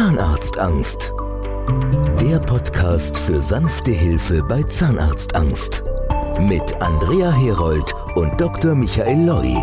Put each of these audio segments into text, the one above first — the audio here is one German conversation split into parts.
Zahnarztangst. Der Podcast für sanfte Hilfe bei Zahnarztangst. Mit Andrea Herold und Dr. Michael Loi.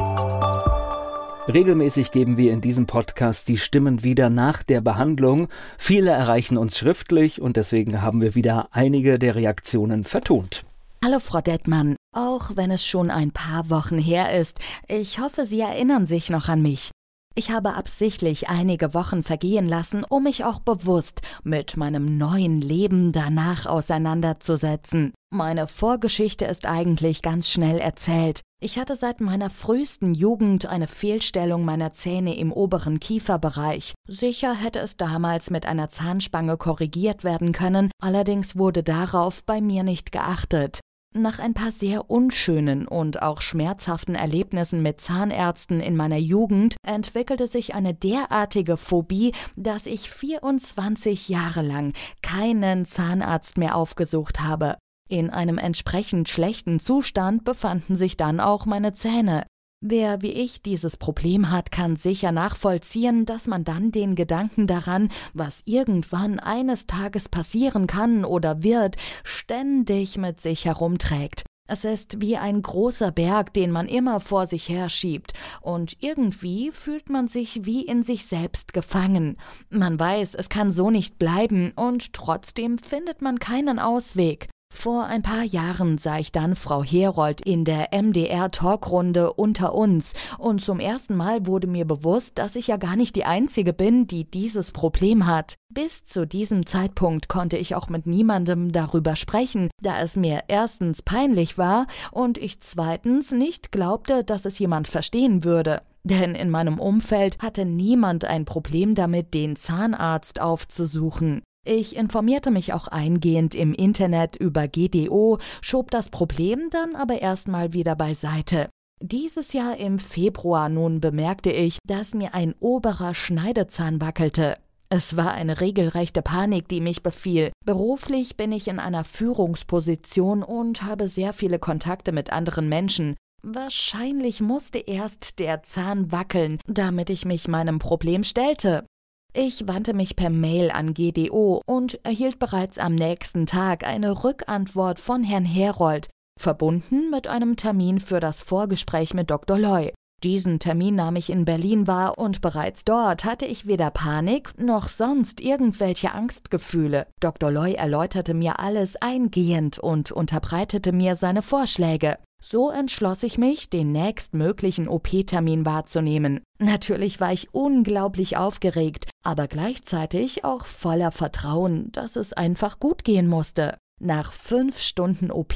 Regelmäßig geben wir in diesem Podcast die Stimmen wieder nach der Behandlung. Viele erreichen uns schriftlich und deswegen haben wir wieder einige der Reaktionen vertont. Hallo Frau Dettmann, auch wenn es schon ein paar Wochen her ist, ich hoffe, Sie erinnern sich noch an mich. Ich habe absichtlich einige Wochen vergehen lassen, um mich auch bewusst mit meinem neuen Leben danach auseinanderzusetzen. Meine Vorgeschichte ist eigentlich ganz schnell erzählt. Ich hatte seit meiner frühesten Jugend eine Fehlstellung meiner Zähne im oberen Kieferbereich. Sicher hätte es damals mit einer Zahnspange korrigiert werden können, allerdings wurde darauf bei mir nicht geachtet. Nach ein paar sehr unschönen und auch schmerzhaften Erlebnissen mit Zahnärzten in meiner Jugend entwickelte sich eine derartige Phobie, dass ich 24 Jahre lang keinen Zahnarzt mehr aufgesucht habe. In einem entsprechend schlechten Zustand befanden sich dann auch meine Zähne. Wer wie ich dieses Problem hat, kann sicher nachvollziehen, dass man dann den Gedanken daran, was irgendwann eines Tages passieren kann oder wird, ständig mit sich herumträgt. Es ist wie ein großer Berg, den man immer vor sich herschiebt, und irgendwie fühlt man sich wie in sich selbst gefangen. Man weiß, es kann so nicht bleiben, und trotzdem findet man keinen Ausweg. Vor ein paar Jahren sah ich dann Frau Herold in der MDR-Talkrunde unter uns und zum ersten Mal wurde mir bewusst, dass ich ja gar nicht die Einzige bin, die dieses Problem hat. Bis zu diesem Zeitpunkt konnte ich auch mit niemandem darüber sprechen, da es mir erstens peinlich war und ich zweitens nicht glaubte, dass es jemand verstehen würde. Denn in meinem Umfeld hatte niemand ein Problem damit, den Zahnarzt aufzusuchen. Ich informierte mich auch eingehend im Internet über GDO, schob das Problem dann aber erstmal wieder beiseite. Dieses Jahr im Februar nun bemerkte ich, dass mir ein oberer Schneidezahn wackelte. Es war eine regelrechte Panik, die mich befiel. Beruflich bin ich in einer Führungsposition und habe sehr viele Kontakte mit anderen Menschen. Wahrscheinlich musste erst der Zahn wackeln, damit ich mich meinem Problem stellte. Ich wandte mich per Mail an GDO und erhielt bereits am nächsten Tag eine Rückantwort von Herrn Herold, verbunden mit einem Termin für das Vorgespräch mit Dr. Loy. Diesen Termin nahm ich in Berlin wahr und bereits dort hatte ich weder Panik noch sonst irgendwelche Angstgefühle. Dr. Loy erläuterte mir alles eingehend und unterbreitete mir seine Vorschläge. So entschloss ich mich, den nächstmöglichen OP-Termin wahrzunehmen. Natürlich war ich unglaublich aufgeregt, aber gleichzeitig auch voller Vertrauen, dass es einfach gut gehen musste. Nach fünf Stunden OP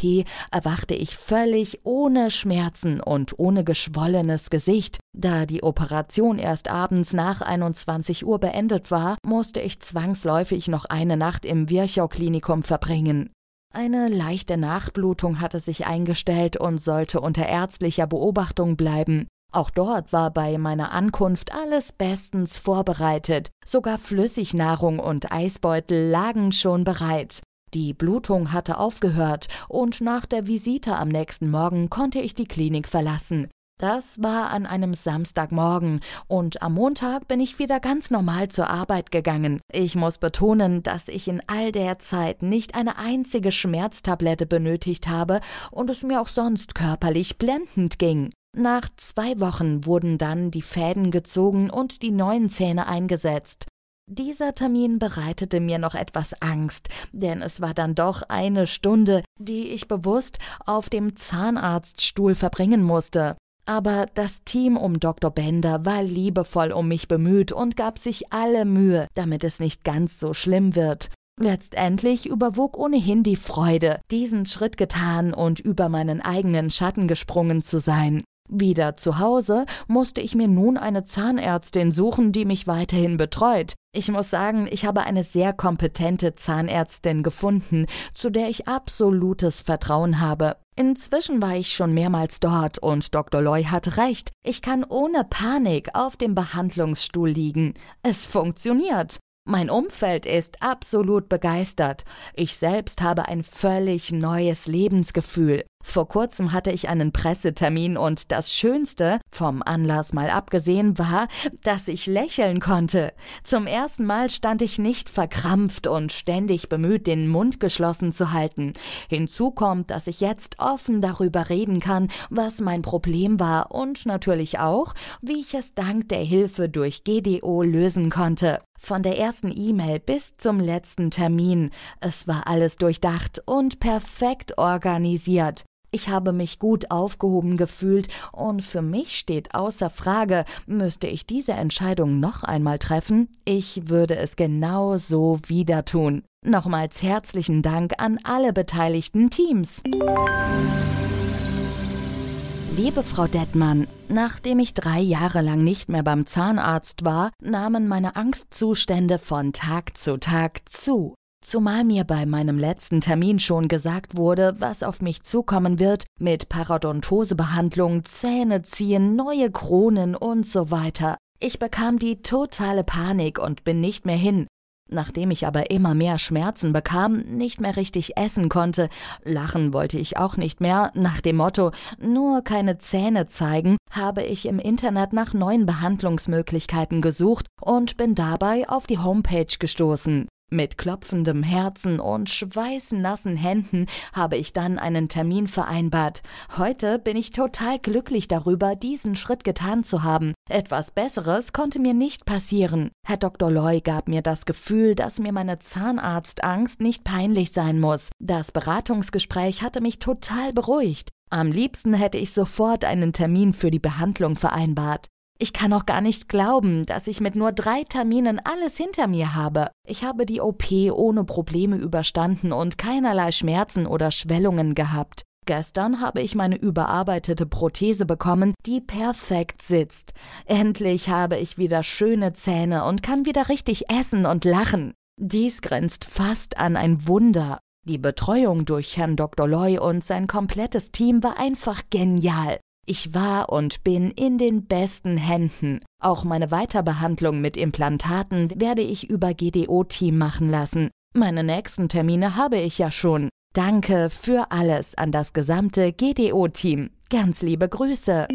erwachte ich völlig ohne Schmerzen und ohne geschwollenes Gesicht. Da die Operation erst abends nach 21 Uhr beendet war, musste ich zwangsläufig noch eine Nacht im Virchow-Klinikum verbringen. Eine leichte Nachblutung hatte sich eingestellt und sollte unter ärztlicher Beobachtung bleiben. Auch dort war bei meiner Ankunft alles bestens vorbereitet. Sogar Flüssignahrung und Eisbeutel lagen schon bereit. Die Blutung hatte aufgehört und nach der Visite am nächsten Morgen konnte ich die Klinik verlassen. Das war an einem Samstagmorgen und am Montag bin ich wieder ganz normal zur Arbeit gegangen. Ich muss betonen, dass ich in all der Zeit nicht eine einzige Schmerztablette benötigt habe und es mir auch sonst körperlich blendend ging. Nach zwei Wochen wurden dann die Fäden gezogen und die neuen Zähne eingesetzt. Dieser Termin bereitete mir noch etwas Angst, denn es war dann doch eine Stunde, die ich bewusst auf dem Zahnarztstuhl verbringen musste. Aber das Team um Dr. Bender war liebevoll um mich bemüht und gab sich alle Mühe, damit es nicht ganz so schlimm wird. Letztendlich überwog ohnehin die Freude, diesen Schritt getan und über meinen eigenen Schatten gesprungen zu sein. Wieder zu Hause musste ich mir nun eine Zahnärztin suchen, die mich weiterhin betreut. Ich muss sagen, ich habe eine sehr kompetente Zahnärztin gefunden, zu der ich absolutes Vertrauen habe. Inzwischen war ich schon mehrmals dort und Dr. Loy hat recht. Ich kann ohne Panik auf dem Behandlungsstuhl liegen. Es funktioniert. Mein Umfeld ist absolut begeistert. Ich selbst habe ein völlig neues Lebensgefühl. Vor kurzem hatte ich einen Pressetermin und das Schönste, vom Anlass mal abgesehen, war, dass ich lächeln konnte. Zum ersten Mal stand ich nicht verkrampft und ständig bemüht, den Mund geschlossen zu halten. Hinzu kommt, dass ich jetzt offen darüber reden kann, was mein Problem war und natürlich auch, wie ich es dank der Hilfe durch GDO lösen konnte. Von der ersten E-Mail bis zum letzten Termin. Es war alles durchdacht und perfekt organisiert. Ich habe mich gut aufgehoben gefühlt und für mich steht außer Frage, müsste ich diese Entscheidung noch einmal treffen, ich würde es genau so wieder tun. Nochmals herzlichen Dank an alle beteiligten Teams. Liebe Frau Dettmann, nachdem ich drei Jahre lang nicht mehr beim Zahnarzt war, nahmen meine Angstzustände von Tag zu Tag zu. Zumal mir bei meinem letzten Termin schon gesagt wurde, was auf mich zukommen wird, mit Parodontosebehandlung, Zähne ziehen, neue Kronen und so weiter. Ich bekam die totale Panik und bin nicht mehr hin. Nachdem ich aber immer mehr Schmerzen bekam, nicht mehr richtig essen konnte, lachen wollte ich auch nicht mehr, nach dem Motto nur keine Zähne zeigen, habe ich im Internet nach neuen Behandlungsmöglichkeiten gesucht und bin dabei auf die Homepage gestoßen. Mit klopfendem Herzen und schweißnassen Händen habe ich dann einen Termin vereinbart. Heute bin ich total glücklich darüber, diesen Schritt getan zu haben. Etwas Besseres konnte mir nicht passieren. Herr Dr. Loy gab mir das Gefühl, dass mir meine Zahnarztangst nicht peinlich sein muss. Das Beratungsgespräch hatte mich total beruhigt. Am liebsten hätte ich sofort einen Termin für die Behandlung vereinbart. Ich kann auch gar nicht glauben, dass ich mit nur drei Terminen alles hinter mir habe. Ich habe die OP ohne Probleme überstanden und keinerlei Schmerzen oder Schwellungen gehabt. Gestern habe ich meine überarbeitete Prothese bekommen, die perfekt sitzt. Endlich habe ich wieder schöne Zähne und kann wieder richtig essen und lachen. Dies grenzt fast an ein Wunder. Die Betreuung durch Herrn Dr. Loy und sein komplettes Team war einfach genial. Ich war und bin in den besten Händen. Auch meine Weiterbehandlung mit Implantaten werde ich über GDO-Team machen lassen. Meine nächsten Termine habe ich ja schon. Danke für alles an das gesamte GDO-Team. Ganz liebe Grüße.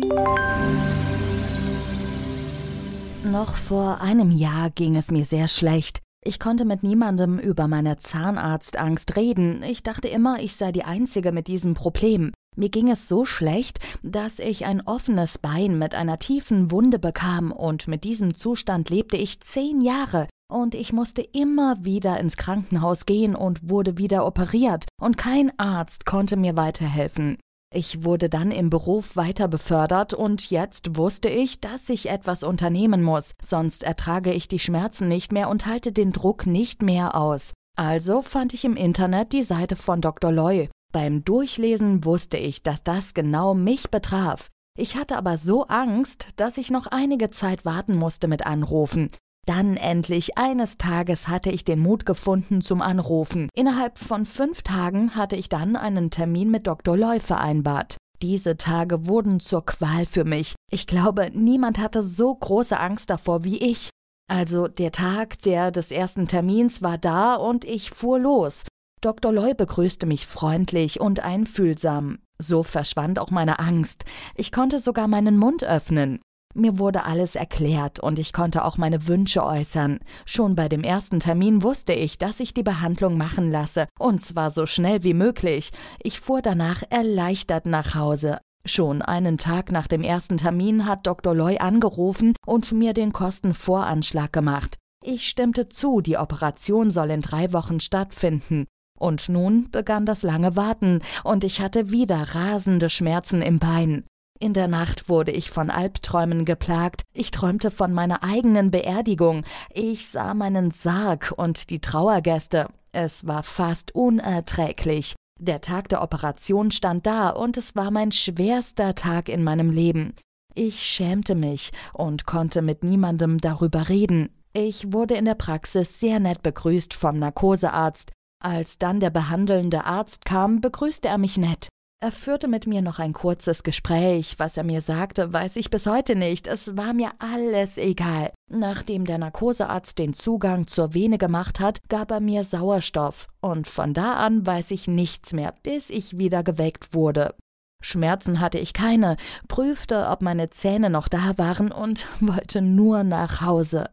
Noch vor einem Jahr ging es mir sehr schlecht. Ich konnte mit niemandem über meine Zahnarztangst reden. Ich dachte immer, ich sei die Einzige mit diesem Problem. Mir ging es so schlecht, dass ich ein offenes Bein mit einer tiefen Wunde bekam, und mit diesem Zustand lebte ich zehn Jahre, und ich musste immer wieder ins Krankenhaus gehen und wurde wieder operiert, und kein Arzt konnte mir weiterhelfen. Ich wurde dann im Beruf weiter befördert und jetzt wusste ich, dass ich etwas unternehmen muss, sonst ertrage ich die Schmerzen nicht mehr und halte den Druck nicht mehr aus. Also fand ich im Internet die Seite von Dr. Loy beim Durchlesen wusste ich, dass das genau mich betraf. Ich hatte aber so Angst, dass ich noch einige Zeit warten musste mit Anrufen. Dann endlich eines Tages hatte ich den Mut gefunden zum Anrufen. Innerhalb von fünf Tagen hatte ich dann einen Termin mit Dr. Loy vereinbart. Diese Tage wurden zur Qual für mich. Ich glaube, niemand hatte so große Angst davor wie ich. Also der Tag der des ersten Termins war da und ich fuhr los. Dr. Loy begrüßte mich freundlich und einfühlsam. So verschwand auch meine Angst. Ich konnte sogar meinen Mund öffnen. Mir wurde alles erklärt und ich konnte auch meine Wünsche äußern. Schon bei dem ersten Termin wusste ich, dass ich die Behandlung machen lasse, und zwar so schnell wie möglich. Ich fuhr danach erleichtert nach Hause. Schon einen Tag nach dem ersten Termin hat Dr. Loy angerufen und mir den Kostenvoranschlag gemacht. Ich stimmte zu, die Operation soll in drei Wochen stattfinden. Und nun begann das lange Warten, und ich hatte wieder rasende Schmerzen im Bein. In der Nacht wurde ich von Albträumen geplagt, ich träumte von meiner eigenen Beerdigung, ich sah meinen Sarg und die Trauergäste. Es war fast unerträglich. Der Tag der Operation stand da, und es war mein schwerster Tag in meinem Leben. Ich schämte mich und konnte mit niemandem darüber reden. Ich wurde in der Praxis sehr nett begrüßt vom Narkosearzt, als dann der behandelnde Arzt kam, begrüßte er mich nett. Er führte mit mir noch ein kurzes Gespräch. Was er mir sagte, weiß ich bis heute nicht. Es war mir alles egal. Nachdem der Narkosearzt den Zugang zur Vene gemacht hat, gab er mir Sauerstoff. Und von da an weiß ich nichts mehr, bis ich wieder geweckt wurde. Schmerzen hatte ich keine, prüfte, ob meine Zähne noch da waren und wollte nur nach Hause.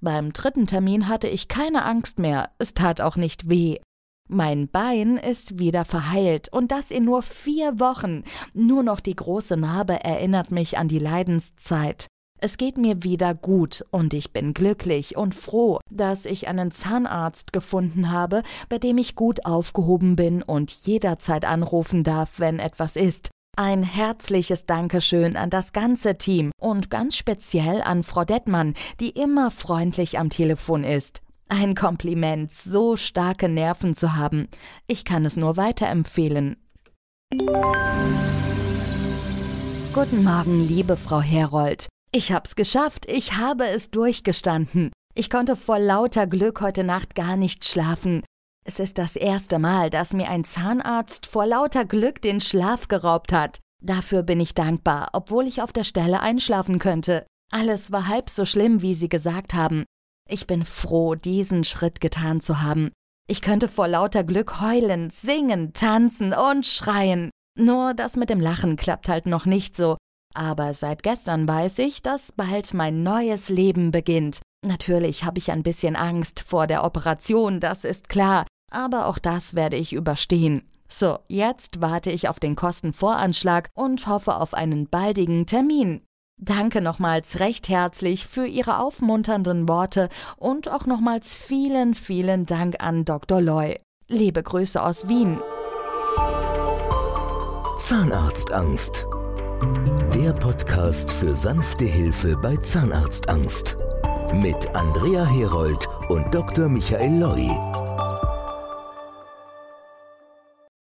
Beim dritten Termin hatte ich keine Angst mehr, es tat auch nicht weh. Mein Bein ist wieder verheilt und das in nur vier Wochen. Nur noch die große Narbe erinnert mich an die Leidenszeit. Es geht mir wieder gut und ich bin glücklich und froh, dass ich einen Zahnarzt gefunden habe, bei dem ich gut aufgehoben bin und jederzeit anrufen darf, wenn etwas ist. Ein herzliches Dankeschön an das ganze Team und ganz speziell an Frau Dettmann, die immer freundlich am Telefon ist. Ein Kompliment, so starke Nerven zu haben. Ich kann es nur weiterempfehlen. Guten Morgen, liebe Frau Herold. Ich hab's geschafft, ich habe es durchgestanden. Ich konnte vor lauter Glück heute Nacht gar nicht schlafen. Es ist das erste Mal, dass mir ein Zahnarzt vor lauter Glück den Schlaf geraubt hat. Dafür bin ich dankbar, obwohl ich auf der Stelle einschlafen könnte. Alles war halb so schlimm, wie Sie gesagt haben. Ich bin froh, diesen Schritt getan zu haben. Ich könnte vor lauter Glück heulen, singen, tanzen und schreien. Nur das mit dem Lachen klappt halt noch nicht so. Aber seit gestern weiß ich, dass bald mein neues Leben beginnt. Natürlich habe ich ein bisschen Angst vor der Operation, das ist klar, aber auch das werde ich überstehen. So, jetzt warte ich auf den Kostenvoranschlag und hoffe auf einen baldigen Termin. Danke nochmals recht herzlich für Ihre aufmunternden Worte und auch nochmals vielen, vielen Dank an Dr. Loy. Liebe Grüße aus Wien. Zahnarztangst. Der Podcast für sanfte Hilfe bei Zahnarztangst. Mit Andrea Herold und Dr. Michael Loi.